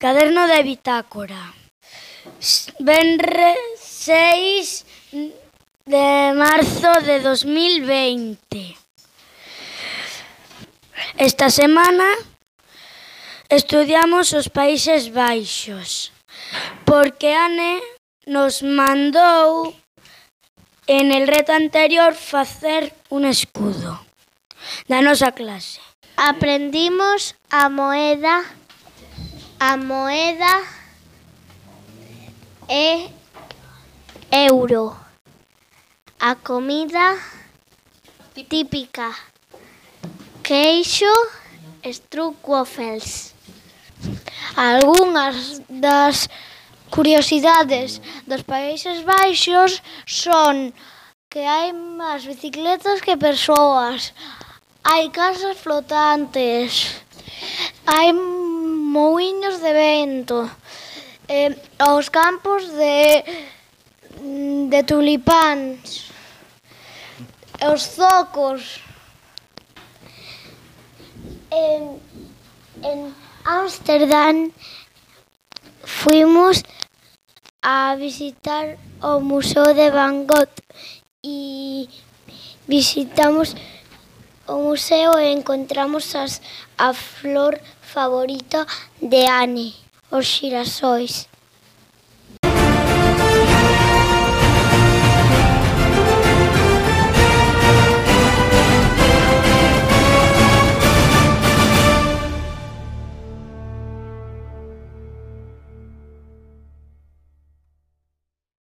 Caderno de bitácora. Venre 6 de marzo de 2020. Esta semana estudiamos os Países Baixos, porque Ane nos mandou en el reto anterior facer un escudo da nosa clase. Aprendimos a moeda A moeda é euro. A comida típica. Queixo, stroopwafels. Algunhas das curiosidades dos Países Baixos son que hai máis bicicletas que persoas. Hai casas flotantes. Hai moinhos de vento, eh, aos campos de, de tulipáns, os zocos. En, en Ámsterdam fuimos a visitar o Museo de Van Gogh e visitamos o museo e encontramos as, a flor favorito de Anne, os xirasois.